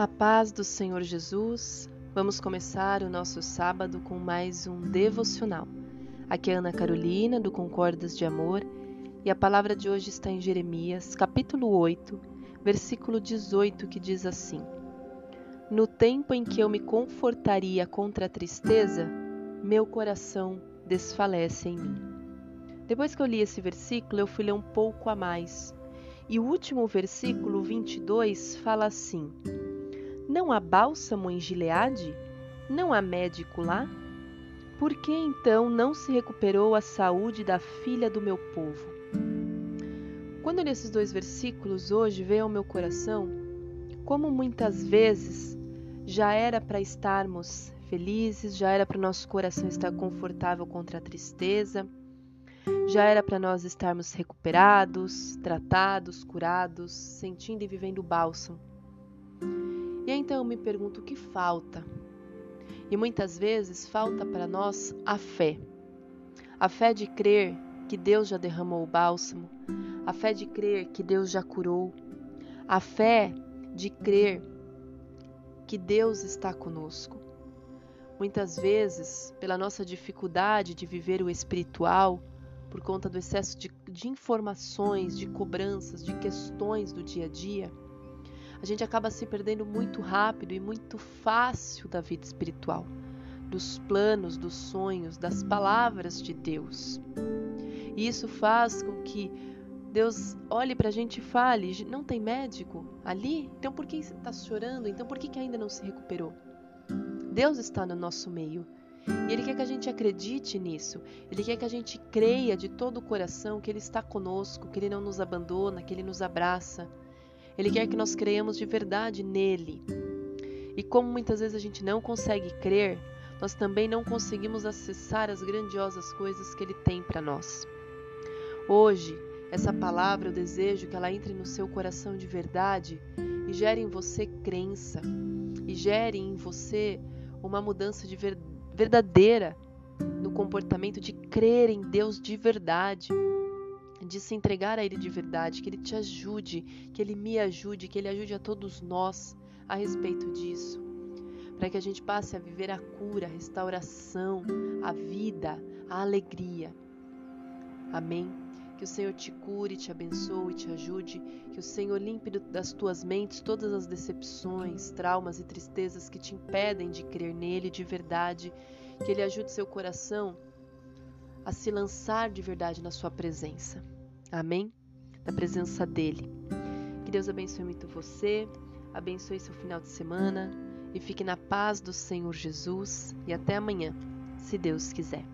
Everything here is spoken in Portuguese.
A paz do Senhor Jesus. Vamos começar o nosso sábado com mais um devocional. Aqui é Ana Carolina, do Concordas de Amor, e a palavra de hoje está em Jeremias, capítulo 8, versículo 18, que diz assim: No tempo em que eu me confortaria contra a tristeza, meu coração desfalece em mim. Depois que eu li esse versículo, eu fui ler um pouco a mais. E o último versículo, 22, fala assim: não há bálsamo em Gileade? Não há médico lá? Por que então não se recuperou a saúde da filha do meu povo? Quando nesses dois versículos hoje veio ao meu coração, como muitas vezes já era para estarmos felizes, já era para o nosso coração estar confortável contra a tristeza, já era para nós estarmos recuperados, tratados, curados, sentindo e vivendo o bálsamo. E então eu me pergunto o que falta. E muitas vezes falta para nós a fé. A fé de crer que Deus já derramou o bálsamo, a fé de crer que Deus já curou, a fé de crer que Deus está conosco. Muitas vezes, pela nossa dificuldade de viver o espiritual, por conta do excesso de, de informações, de cobranças, de questões do dia a dia, a gente acaba se perdendo muito rápido e muito fácil da vida espiritual, dos planos, dos sonhos, das palavras de Deus. E isso faz com que Deus olhe para a gente e fale: não tem médico ali? Então por que está chorando? Então por que, que ainda não se recuperou? Deus está no nosso meio. E Ele quer que a gente acredite nisso. Ele quer que a gente creia de todo o coração que Ele está conosco, que Ele não nos abandona, que Ele nos abraça. Ele quer que nós creiamos de verdade nele. E como muitas vezes a gente não consegue crer, nós também não conseguimos acessar as grandiosas coisas que ele tem para nós. Hoje, essa palavra eu desejo que ela entre no seu coração de verdade e gere em você crença e gere em você uma mudança de ver verdadeira no comportamento de crer em Deus de verdade de se entregar a Ele de verdade, que Ele te ajude, que Ele me ajude, que Ele ajude a todos nós a respeito disso, para que a gente passe a viver a cura, a restauração, a vida, a alegria. Amém. Que o Senhor te cure, te abençoe, te ajude. Que o Senhor limpe das tuas mentes todas as decepções, traumas e tristezas que te impedem de crer nele de verdade. Que Ele ajude seu coração a se lançar de verdade na sua presença. Amém? Na presença dele. Que Deus abençoe muito você, abençoe seu final de semana e fique na paz do Senhor Jesus. E até amanhã, se Deus quiser.